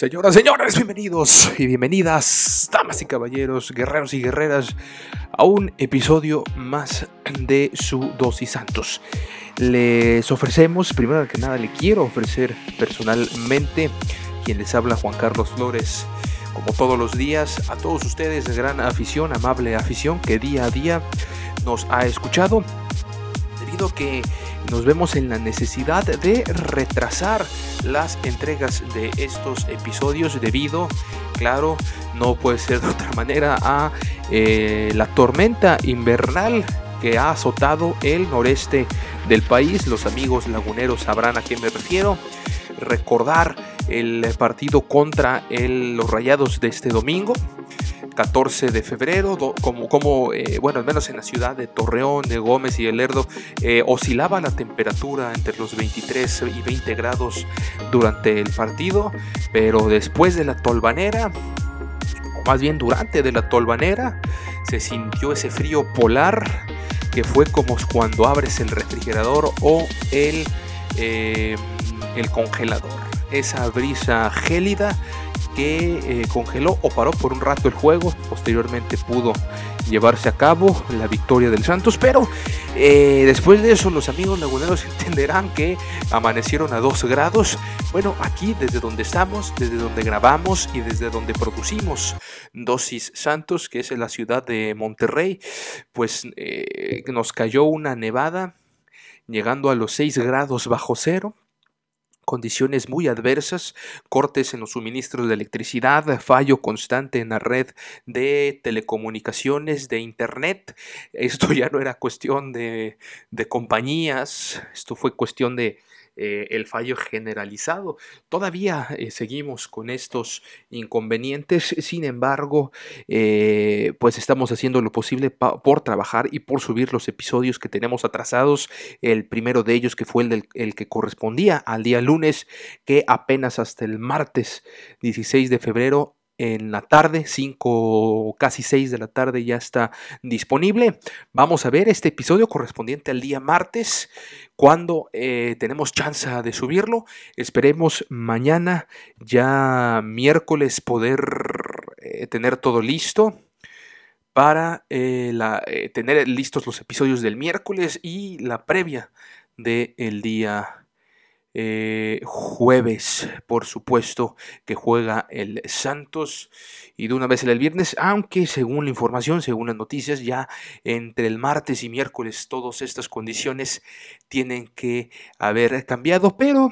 Señoras, señores, bienvenidos y bienvenidas, damas y caballeros, guerreros y guerreras, a un episodio más de su Dosis Santos. Les ofrecemos, primero que nada, le quiero ofrecer personalmente, quien les habla Juan Carlos Flores, como todos los días, a todos ustedes de gran afición, amable afición, que día a día nos ha escuchado, debido a que nos vemos en la necesidad de retrasar las entregas de estos episodios debido, claro, no puede ser de otra manera, a eh, la tormenta invernal que ha azotado el noreste del país. Los amigos laguneros sabrán a qué me refiero. Recordar el partido contra los Rayados de este domingo, 14 de febrero, como, eh, bueno, al menos en la ciudad de Torreón, de Gómez y de Lerdo, eh, oscilaba la temperatura entre los 23 y 20 grados durante el partido, pero después de la tolvanera, o más bien durante de la tolvanera, se sintió ese frío polar que fue como cuando abres el refrigerador o el, eh, el congelador. Esa brisa gélida que eh, congeló o paró por un rato el juego. Posteriormente pudo llevarse a cabo la victoria del Santos, pero eh, después de eso los amigos laguneros entenderán que amanecieron a 2 grados. Bueno, aquí desde donde estamos, desde donde grabamos y desde donde producimos Dosis Santos, que es en la ciudad de Monterrey, pues eh, nos cayó una nevada llegando a los 6 grados bajo cero condiciones muy adversas, cortes en los suministros de electricidad, fallo constante en la red de telecomunicaciones, de internet. Esto ya no era cuestión de, de compañías, esto fue cuestión de eh, el fallo generalizado. Todavía eh, seguimos con estos inconvenientes, sin embargo, eh, pues estamos haciendo lo posible por trabajar y por subir los episodios que tenemos atrasados. El primero de ellos que fue el, el que correspondía al día lunes, que apenas hasta el martes 16 de febrero en la tarde, 5 casi 6 de la tarde ya está disponible. Vamos a ver este episodio correspondiente al día martes, cuando eh, tenemos chance de subirlo. Esperemos mañana, ya miércoles, poder eh, tener todo listo para eh, tener listos los episodios del miércoles y la previa del día eh, jueves, por supuesto, que juega el Santos y de una vez el viernes, aunque según la información, según las noticias, ya entre el martes y miércoles todas estas condiciones tienen que haber cambiado, pero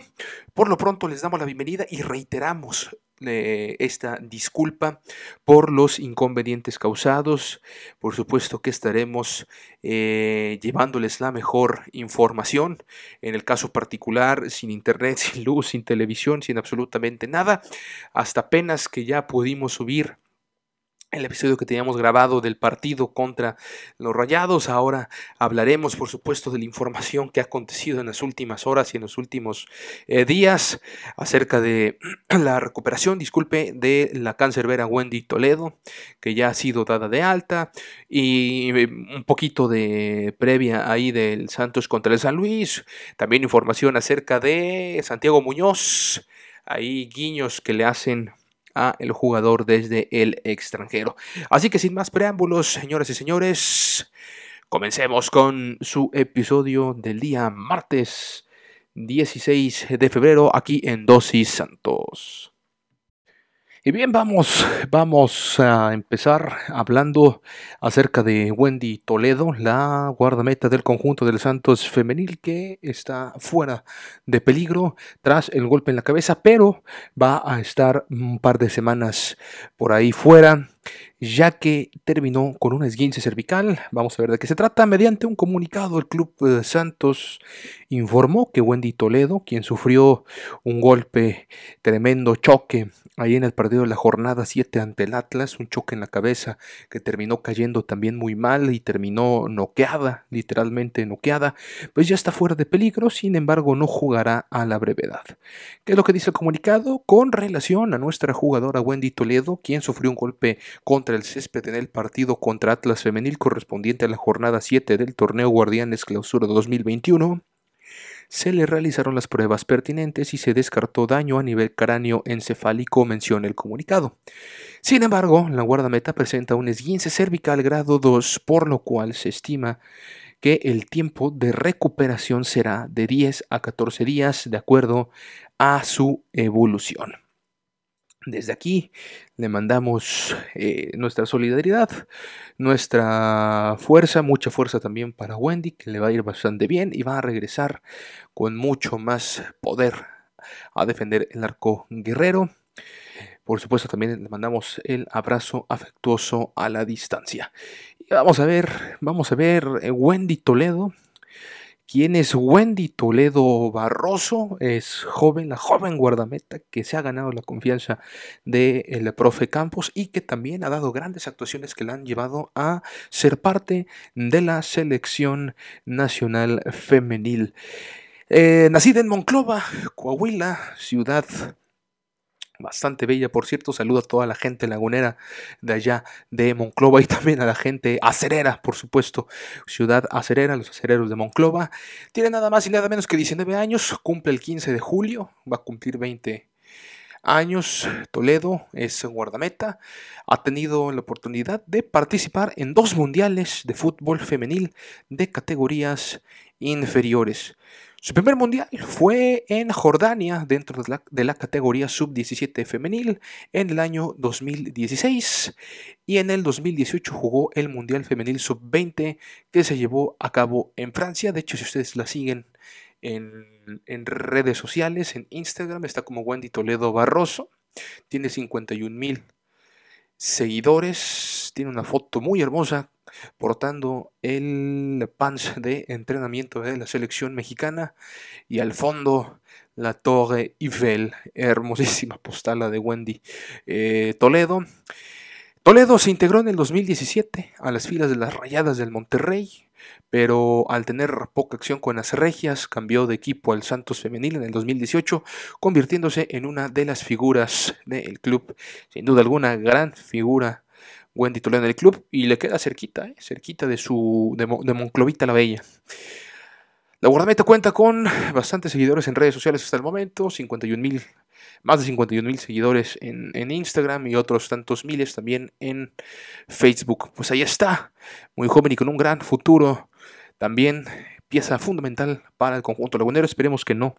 por lo pronto les damos la bienvenida y reiteramos esta disculpa por los inconvenientes causados. Por supuesto que estaremos eh, llevándoles la mejor información. En el caso particular, sin internet, sin luz, sin televisión, sin absolutamente nada. Hasta apenas que ya pudimos subir el episodio que teníamos grabado del partido contra los Rayados. Ahora hablaremos, por supuesto, de la información que ha acontecido en las últimas horas y en los últimos eh, días acerca de la recuperación, disculpe, de la cancerbera Wendy Toledo, que ya ha sido dada de alta, y eh, un poquito de previa ahí del Santos contra el San Luis. También información acerca de Santiago Muñoz. Ahí guiños que le hacen el jugador desde el extranjero. Así que sin más preámbulos, señoras y señores, Comencemos con su episodio del día martes 16 de febrero aquí en Dosis Santos. Y bien, vamos, vamos a empezar hablando acerca de Wendy Toledo, la guardameta del conjunto del Santos femenil que está fuera de peligro tras el golpe en la cabeza, pero va a estar un par de semanas por ahí fuera ya que terminó con un esguince cervical. Vamos a ver de qué se trata. Mediante un comunicado, el Club eh, Santos informó que Wendy Toledo, quien sufrió un golpe tremendo choque ahí en el partido de la jornada 7 ante el Atlas, un choque en la cabeza que terminó cayendo también muy mal y terminó noqueada, literalmente noqueada, pues ya está fuera de peligro, sin embargo no jugará a la brevedad. ¿Qué es lo que dice el comunicado? Con relación a nuestra jugadora Wendy Toledo, quien sufrió un golpe contra el césped en el partido contra Atlas Femenil correspondiente a la jornada 7 del torneo Guardianes Clausura 2021, se le realizaron las pruebas pertinentes y se descartó daño a nivel cráneo encefálico, menciona el comunicado. Sin embargo, la guardameta presenta un esguince cervical grado 2, por lo cual se estima que el tiempo de recuperación será de 10 a 14 días de acuerdo a su evolución. Desde aquí le mandamos eh, nuestra solidaridad, nuestra fuerza, mucha fuerza también para Wendy, que le va a ir bastante bien y va a regresar con mucho más poder a defender el arco guerrero. Por supuesto, también le mandamos el abrazo afectuoso a la distancia. Y vamos a ver, vamos a ver eh, Wendy Toledo, ¿Quién es Wendy Toledo Barroso? Es joven, la joven guardameta que se ha ganado la confianza del profe Campos y que también ha dado grandes actuaciones que la han llevado a ser parte de la selección nacional femenil. Eh, nacida en Monclova, Coahuila, ciudad bastante bella, por cierto. Saludo a toda la gente lagunera de allá de Monclova y también a la gente acerera, por supuesto. Ciudad acerera, los acereros de Monclova. Tiene nada más y nada menos que 19 años, cumple el 15 de julio, va a cumplir 20 años. Toledo es guardameta. Ha tenido la oportunidad de participar en dos mundiales de fútbol femenil de categorías inferiores. Su primer mundial fue en Jordania dentro de la, categoría sub-17 femenil en el año 2016 y en el 2018 jugó el mundial femenil sub-20 que se llevó a cabo en Francia. De hecho, si ustedes la siguen en, en redes sociales, en Instagram, está como Wendy Toledo Barroso, tiene 51 mil seguidores, tiene una foto muy hermosa portando el pants de entrenamiento de la selección mexicana y al fondo la Torre Eiffel, hermosísima postala de Wendy eh, Toledo. Toledo se integró en el 2017 a las filas de las Rayadas del Monterrey, pero al tener poca acción con las Regias cambió de equipo al Santos Femenil en el 2018, convirtiéndose en una de las figuras del club, sin duda alguna gran figura Wendy Toledo en el club y le queda cerquita, ¿eh? cerquita de su de, Monclovita la Bella. La guardameta cuenta con bastantes seguidores en redes sociales hasta el momento, 51 mil, más de 51 mil seguidores en, en, Instagram y otros tantos miles también en Facebook. Pues ahí está, muy joven y con un gran futuro. También pieza fundamental para el conjunto lagunero. Esperemos que no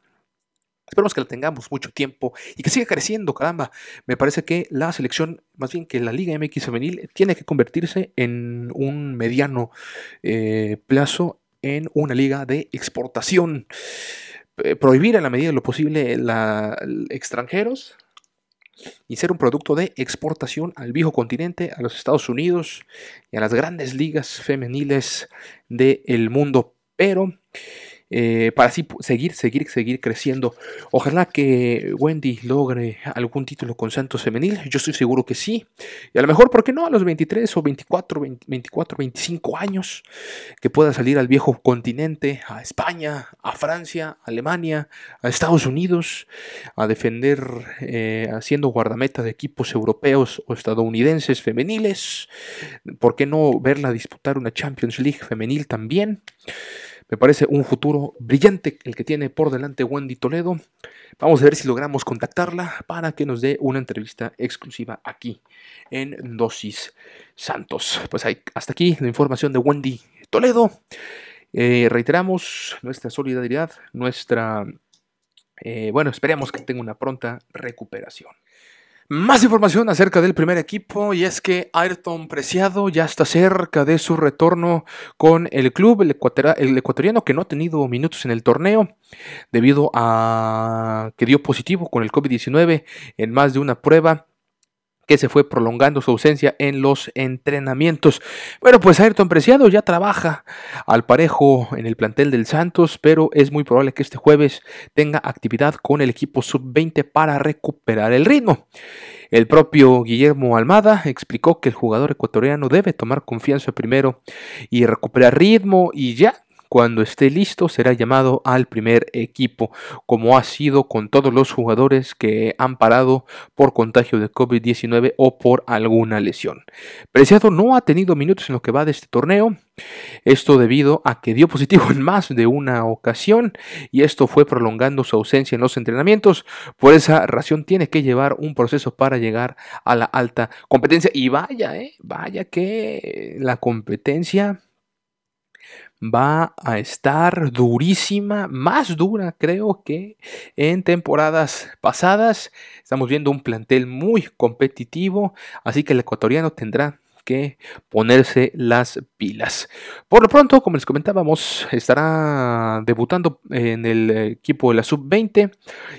Esperemos que la tengamos mucho tiempo y que siga creciendo, caramba. Me parece que la selección, más bien que la Liga MX femenil, tiene que convertirse en un mediano eh, plazo en una liga de exportación. Eh, prohibir en la medida de lo posible la, extranjeros y ser un producto de exportación al viejo continente, a los Estados Unidos y a las grandes ligas femeniles del mundo. Pero eh, para así seguir, seguir, seguir creciendo. Ojalá que Wendy logre algún título con Santos Femenil. Yo estoy seguro que sí. Y a lo mejor, ¿por qué no? A los 23 o 24, 24, 25 años, que pueda salir al viejo continente, a España, a Francia, a Alemania, a Estados Unidos, a defender, eh, haciendo guardameta de equipos europeos o estadounidenses femeniles. ¿Por qué no verla disputar una Champions League femenil también? Me parece un futuro brillante el que tiene por delante Wendy Toledo. Vamos a ver si logramos contactarla para que nos dé una entrevista exclusiva aquí en Dosis Santos. Pues hasta aquí la información de Wendy Toledo. Eh, reiteramos nuestra solidaridad, nuestra... Eh, bueno, esperemos que tenga una pronta recuperación. Más información acerca del primer equipo y es que Ayrton Preciado ya está cerca de su retorno con el club, el, ecuatoriano que no ha tenido minutos en el torneo debido a que dio positivo con el COVID-19 en más de una prueba que se fue prolongando su ausencia en los entrenamientos. Bueno, pues Ayrton Preciado ya trabaja al parejo en el plantel del Santos, pero es muy probable que este jueves tenga actividad con el equipo sub-20 para recuperar el ritmo. El propio Guillermo Almada explicó que el jugador ecuatoriano debe tomar confianza primero y recuperar ritmo y ya cuando esté listo será llamado al primer equipo, como ha sido con todos los jugadores que han parado por contagio de COVID-19 o por alguna lesión. Preciado no ha tenido minutos en lo que va de este torneo, esto debido a que dio positivo en más de una ocasión y esto fue prolongando su ausencia en los entrenamientos. Por esa razón tiene que llevar un proceso para llegar a la alta competencia. Y vaya, eh, vaya que la competencia va a estar durísima, más dura creo que en temporadas pasadas. Estamos viendo un plantel muy competitivo, así que el ecuatoriano tendrá que ponerse las pilas. Por lo pronto, como les comentábamos, estará debutando en el equipo de la sub-20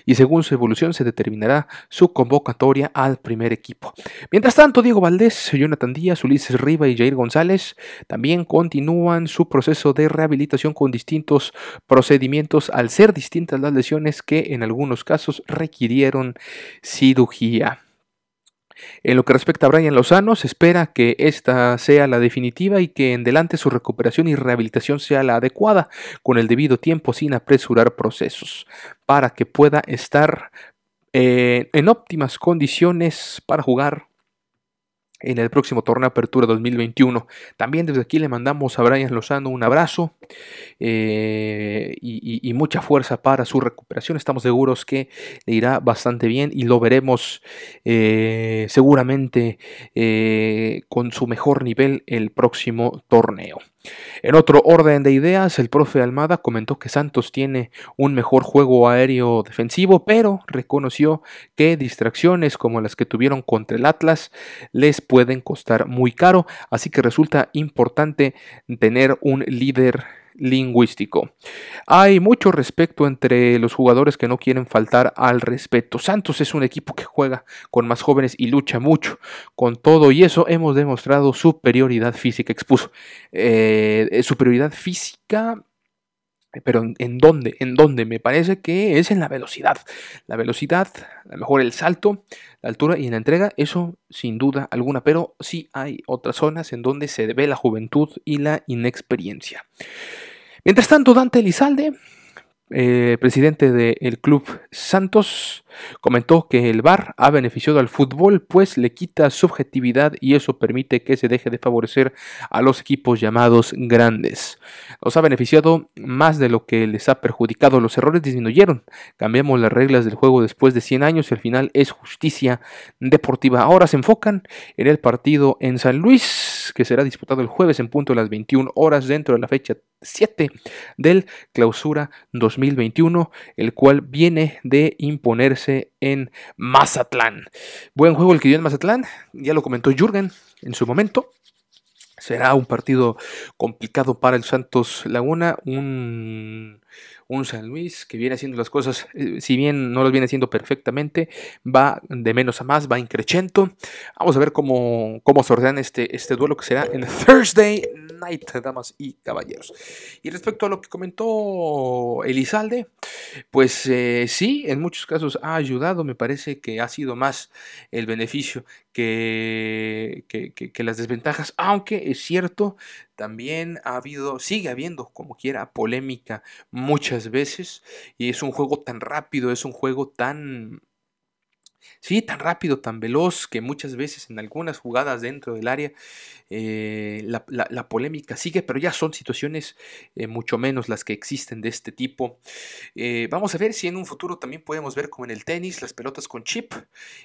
y según su evolución se determinará su convocatoria al primer equipo. Mientras tanto, Diego Valdés, Jonathan Díaz, Ulises Riva y Jair González también continúan su proceso de rehabilitación con distintos procedimientos al ser distintas las lesiones que en algunos casos requirieron cirugía. En lo que respecta a Brian Lozano, espera que esta sea la definitiva y que en delante su recuperación y rehabilitación sea la adecuada, con el debido tiempo sin apresurar procesos, para que pueda estar eh, en óptimas condiciones para jugar en el próximo torneo Apertura 2021. También desde aquí le mandamos a Brian Lozano un abrazo eh, y, mucha fuerza para su recuperación. Estamos seguros que le irá bastante bien y lo veremos eh, seguramente eh, con su mejor nivel el próximo torneo. En otro orden de ideas, el profe Almada comentó que Santos tiene un mejor juego aéreo defensivo, pero reconoció que distracciones como las que tuvieron contra el Atlas les pueden costar muy caro, así que resulta importante tener un líder lingüístico. Hay mucho respeto entre los jugadores que no quieren faltar al respeto. Santos es un equipo que juega con más jóvenes y lucha mucho. Con todo y eso hemos demostrado superioridad física, expuso. Eh, superioridad física pero ¿en, dónde? ¿En dónde? Me parece que es en la velocidad. La velocidad, a lo mejor el salto, la altura y en la entrega, eso sin duda alguna. Pero sí hay otras zonas en donde se ve la juventud y la inexperiencia. Mientras tanto, Dante Elizalde eh, presidente del club Santos, comentó que el VAR ha beneficiado al fútbol, pues le quita subjetividad y eso permite que se deje de favorecer a los equipos llamados grandes. Nos ha beneficiado más de lo que les ha perjudicado. Los errores disminuyeron. Cambiamos las reglas del juego después de 100 años y al final es justicia deportiva. Ahora se enfocan en el partido en San Luis, que será disputado el jueves en punto de las 21 horas dentro de la fecha 7 del clausura 2021, el cual viene de imponerse en Mazatlán. Buen juego el que dio en Mazatlán, ya lo comentó Jürgen en su momento. Será un partido complicado para el Santos Laguna, un, un San Luis que viene haciendo las cosas, eh, si bien no las viene haciendo perfectamente, va de menos a más, va increchento. Vamos a ver cómo, cómo se este, este duelo que será en Thursday Night, damas y caballeros. Y respecto a lo que comentó Elizalde, pues eh, sí, en muchos casos ha ayudado, me parece que ha sido más el beneficio que, que, las desventajas, aunque es cierto, también ha habido, sigue habiendo como quiera polémica muchas veces y es un juego tan rápido, es un juego tan Sí, tan rápido, tan veloz, que muchas veces en algunas jugadas dentro del área eh, la, polémica sigue, pero ya son situaciones eh, mucho menos las que existen de este tipo. Eh, vamos a ver si en un futuro también podemos ver como en el tenis las pelotas con chip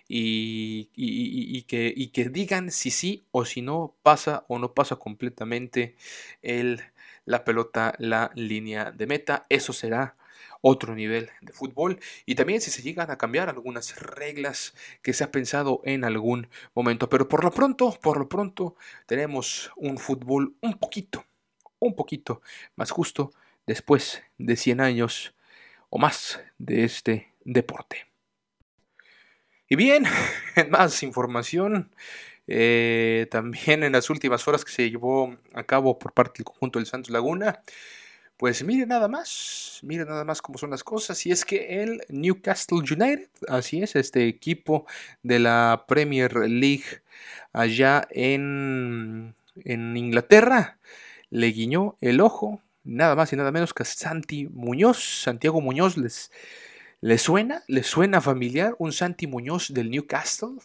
y, que, que digan si sí o si no pasa o no pasa completamente el la pelota la línea de meta. Eso será otro nivel de fútbol y también si se llegan a cambiar algunas reglas que se ha pensado en algún momento. Pero por lo pronto, por lo pronto tenemos un fútbol un poquito, un poquito más justo después de 100 años o más de este deporte. Y bien, más información. Eh, también en las últimas horas que se llevó a cabo por parte del conjunto del Santos Laguna, pues mire nada más, mire nada más cómo son las cosas. Y es que el Newcastle United, así es, este equipo de la Premier League allá en, en Inglaterra, le guiñó el ojo, nada más y nada menos que Santi Muñoz, Santiago Muñoz les ¿Le suena? ¿Le suena familiar un Santi Muñoz del Newcastle?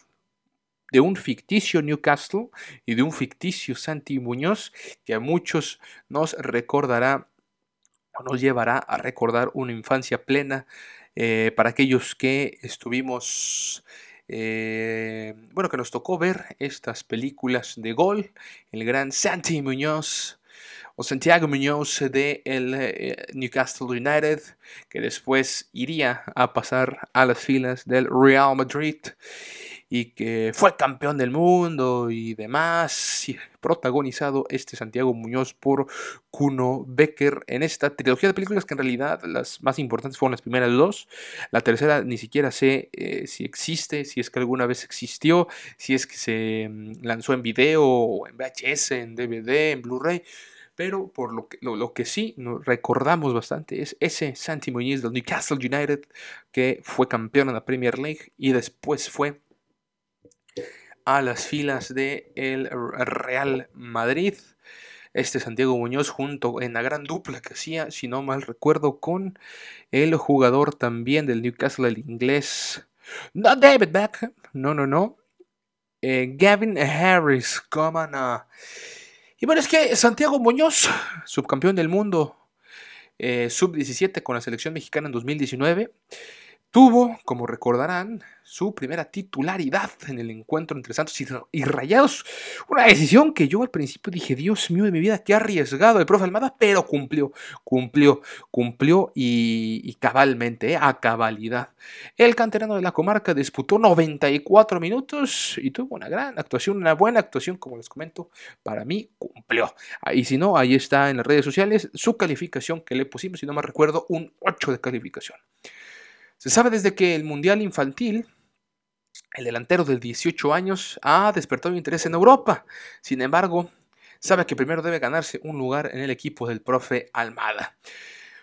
De un ficticio Newcastle y de un ficticio Santi Muñoz que a muchos nos recordará nos llevará a recordar una infancia plena eh, para aquellos que estuvimos eh, bueno, que nos tocó ver estas películas de gol, el gran Santi Muñoz, o Santiago Muñoz de el eh, Newcastle United, que después iría a pasar a las filas del Real Madrid y que fue campeón del mundo y demás, y protagonizado este Santiago Muñoz por Kuno Becker en esta trilogía de películas que en realidad las más importantes fueron las primeras dos, la tercera ni siquiera sé eh, si existe, si es que alguna vez existió, si es que se mm, lanzó en video o en VHS, en DVD, en Blu-ray, pero por lo que, lo, que sí nos recordamos bastante es ese Santi Muñiz del Newcastle United que fue campeón en la Premier League y después fue a las filas del el Real Madrid. Este Santiago Muñoz junto en la gran dupla que hacía, si no mal recuerdo, con el jugador también del Newcastle, el inglés. No David Beckham, no, no, no. Eh, Gavin Harris, cómo no. Y bueno, es que Santiago Muñoz, subcampeón del mundo eh, sub-17 con la selección mexicana en 2019, tuvo, como recordarán, su primera titularidad en el encuentro entre Santos y, Rayados. Una decisión que yo al principio dije, Dios mío de mi vida, qué arriesgado el profe Almada, pero cumplió, cumplió, cumplió y, cabalmente, eh, a cabalidad. El canterano de la comarca disputó 94 minutos y tuvo una gran actuación, una buena actuación, como les comento, para mí cumplió. Y si no, ahí está en las redes sociales su calificación que le pusimos, si no me recuerdo, un 8 de calificación. Se sabe desde que el Mundial Infantil, el delantero de 18 años, ha despertado interés en Europa. Sin embargo, sabe que primero debe ganarse un lugar en el equipo del profe Almada.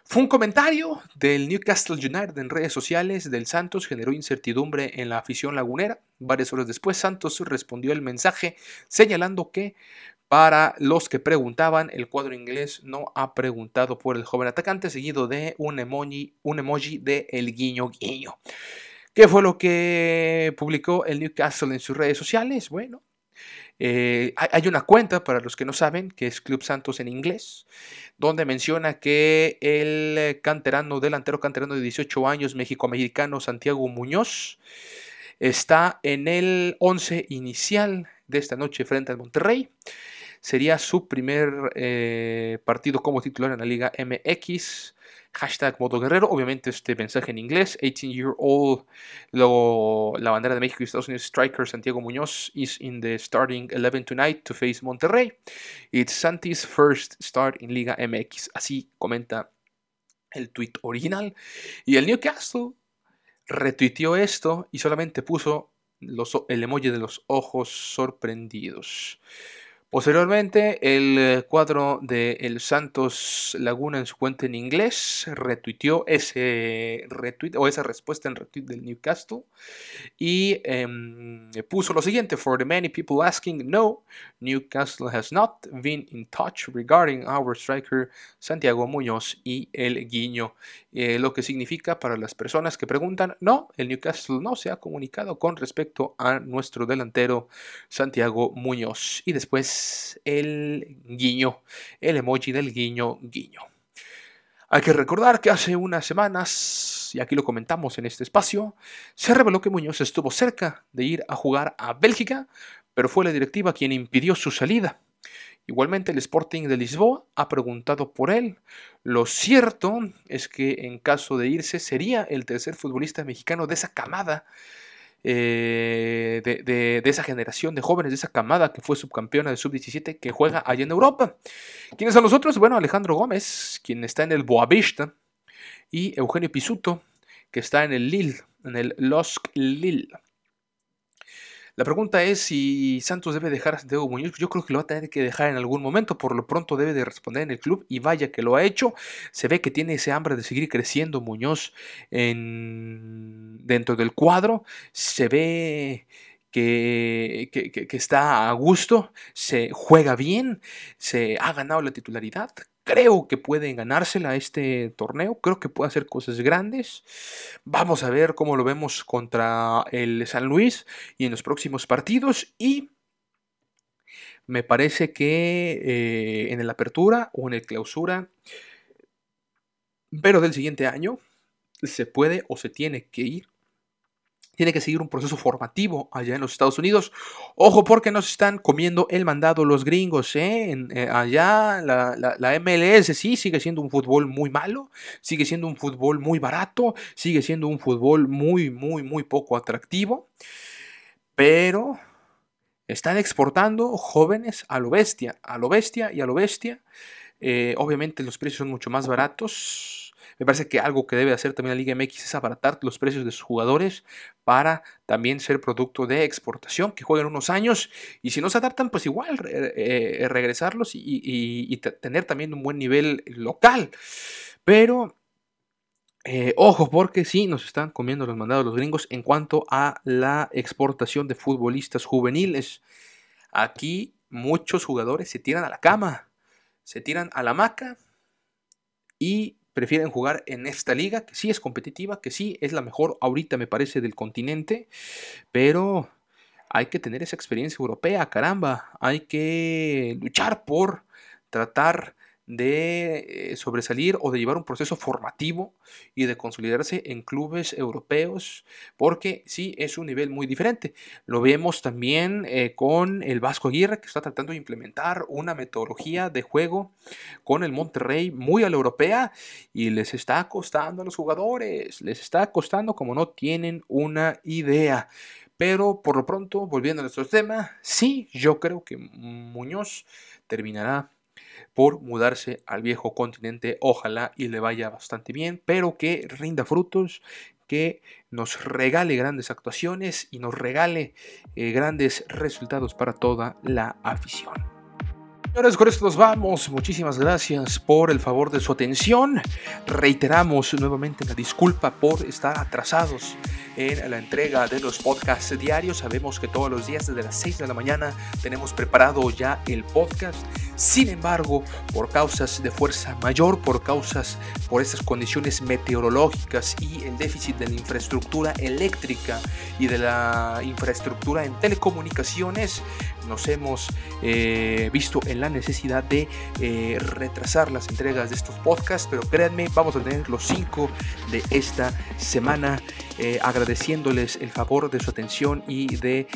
Fue un comentario del Newcastle United en redes sociales del Santos, generó incertidumbre en la afición lagunera. Varias horas después, Santos respondió el mensaje señalando que para los que preguntaban, el cuadro inglés no ha preguntado por el joven atacante, seguido de un emoji, un emoji de el guiño guiño. ¿Qué fue lo que publicó el Newcastle en sus redes sociales? Bueno, eh, hay una cuenta, para los que no saben, que es Club Santos en inglés, donde menciona que el canterano, delantero canterano de 18 años, México-americano Santiago Muñoz, está en el 11 inicial de esta noche frente al Monterrey. Sería su primer eh, partido como titular en la Liga MX. Hashtag Moto Guerrero, obviamente este mensaje en inglés, 18 year old, luego la bandera de México y Estados Unidos striker Santiago Muñoz is in the starting 11 tonight to face Monterrey. It's Santi's first start in Liga MX, así comenta el tweet original. Y el Newcastle retuiteó esto y solamente puso el emoji de los ojos sorprendidos. Posteriormente, el eh, cuadro de El Santos Laguna en su cuenta en inglés retuiteó ese retweet o esa respuesta en retweet del Newcastle y em, puso lo siguiente: For the many people asking, no, Newcastle has not been in touch regarding our striker Santiago Muñoz y el guiño. Eh, lo que significa para las personas que preguntan, no, el Newcastle no se ha comunicado con respecto a nuestro delantero Santiago Muñoz. Y después el guiño, el emoji del guiño guiño. Hay que recordar que hace unas semanas, y aquí lo comentamos en este espacio, se reveló que Muñoz estuvo cerca de ir a jugar a Bélgica, pero fue la directiva quien impidió su salida. Igualmente el Sporting de Lisboa ha preguntado por él. Lo cierto es que en caso de irse sería el tercer futbolista mexicano de esa camada, eh, de, esa generación de jóvenes, de esa camada que fue subcampeona de sub-17 que juega allá en Europa. ¿Quiénes son los otros? Bueno, Alejandro Gómez, quien está en el Boavista, y Eugenio Pisuto, que está en el Lille, en el Losk Lille. La pregunta es si Santos debe dejar a Santiago Muñoz. Yo creo que lo va a tener que dejar en algún momento. Por lo pronto debe de responder en el club y vaya que lo ha hecho. Se ve que tiene ese hambre de seguir creciendo Muñoz en... dentro del cuadro. Se ve que, está a gusto, se juega bien, se ha ganado la titularidad creo que puede ganársela este torneo, creo que puede hacer cosas grandes. Vamos a ver cómo lo vemos contra el San Luis y en los próximos partidos y me parece que eh, en el apertura o en el clausura, pero del siguiente año, se puede o se tiene que ir tiene que seguir un proceso formativo allá en los Estados Unidos. Ojo porque nos están comiendo el mandado los gringos. ¿eh? eh allá la, MLS sí sigue siendo un fútbol muy malo, sigue siendo un fútbol muy barato, sigue siendo un fútbol muy, muy, muy poco atractivo. Pero están exportando jóvenes a lo bestia, a lo bestia y a lo bestia. Eh, obviamente los precios son mucho más baratos me parece que algo que debe hacer también la Liga MX es abaratar los precios de sus jugadores para también ser producto de exportación, que jueguen unos años y si no se adaptan, pues igual eh, regresarlos y, tener también un buen nivel local. Pero eh, ojo, porque sí nos están comiendo los mandados los gringos en cuanto a la exportación de futbolistas juveniles. Aquí muchos jugadores se tiran a la cama, se tiran a la maca y prefieren jugar en esta liga, que sí es competitiva, que sí es la mejor ahorita me parece del continente, pero hay que tener esa experiencia europea, caramba, hay que luchar por tratar de eh, sobresalir o de llevar un proceso formativo y de consolidarse en clubes europeos, porque sí es un nivel muy diferente. Lo vemos también eh, con el Vasco Aguirre, que está tratando de implementar una metodología de juego con el Monterrey muy a la europea y les está costando a los jugadores, les está costando como no tienen una idea. Pero por lo pronto, volviendo a nuestro tema, sí, yo creo que Muñoz terminará por mudarse al viejo continente. Ojalá y le vaya bastante bien, pero que rinda frutos, que nos regale grandes actuaciones y nos regale eh, grandes resultados para toda la afición. Señores, con esto nos vamos. Muchísimas gracias por el favor de su atención. Reiteramos nuevamente la disculpa por estar atrasados en la entrega de los podcasts diarios. Sabemos que todos los días desde las 6 de la mañana tenemos preparado ya el podcast. Sin embargo, por causas de fuerza mayor, por causas, por estas condiciones meteorológicas y el déficit de la infraestructura eléctrica y de la infraestructura en telecomunicaciones, nos hemos eh, visto en la necesidad de eh, retrasar las entregas de estos podcasts, pero créanme, vamos a tener los 5 de esta semana. Eh, agradeciéndoles el favor de su atención y de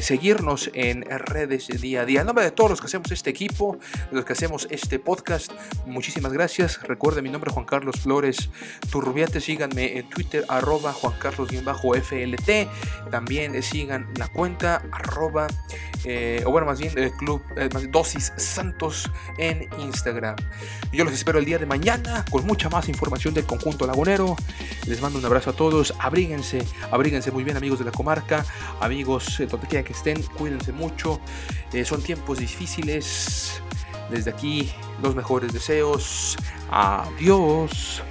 seguirnos en redes día a día. En nombre de todos los que hacemos este equipo, los que hacemos este podcast, muchísimas gracias. Recuerden mi nombre es Juan Carlos Flores Turrubiate. Síganme en Twitter, arroba Juan Carlos-FLT. También sigan la cuenta, arroba eh, o bueno, más bien el club eh, Dosis Santos en Instagram. Yo los espero el día de mañana con mucha más información del conjunto lagunero. Les mando un abrazo a todos. Abríguense, abríguense muy bien, amigos de la comarca, amigos eh, donde quiera que estén, cuídense mucho. son tiempos difíciles. Desde aquí, los mejores deseos. Adiós.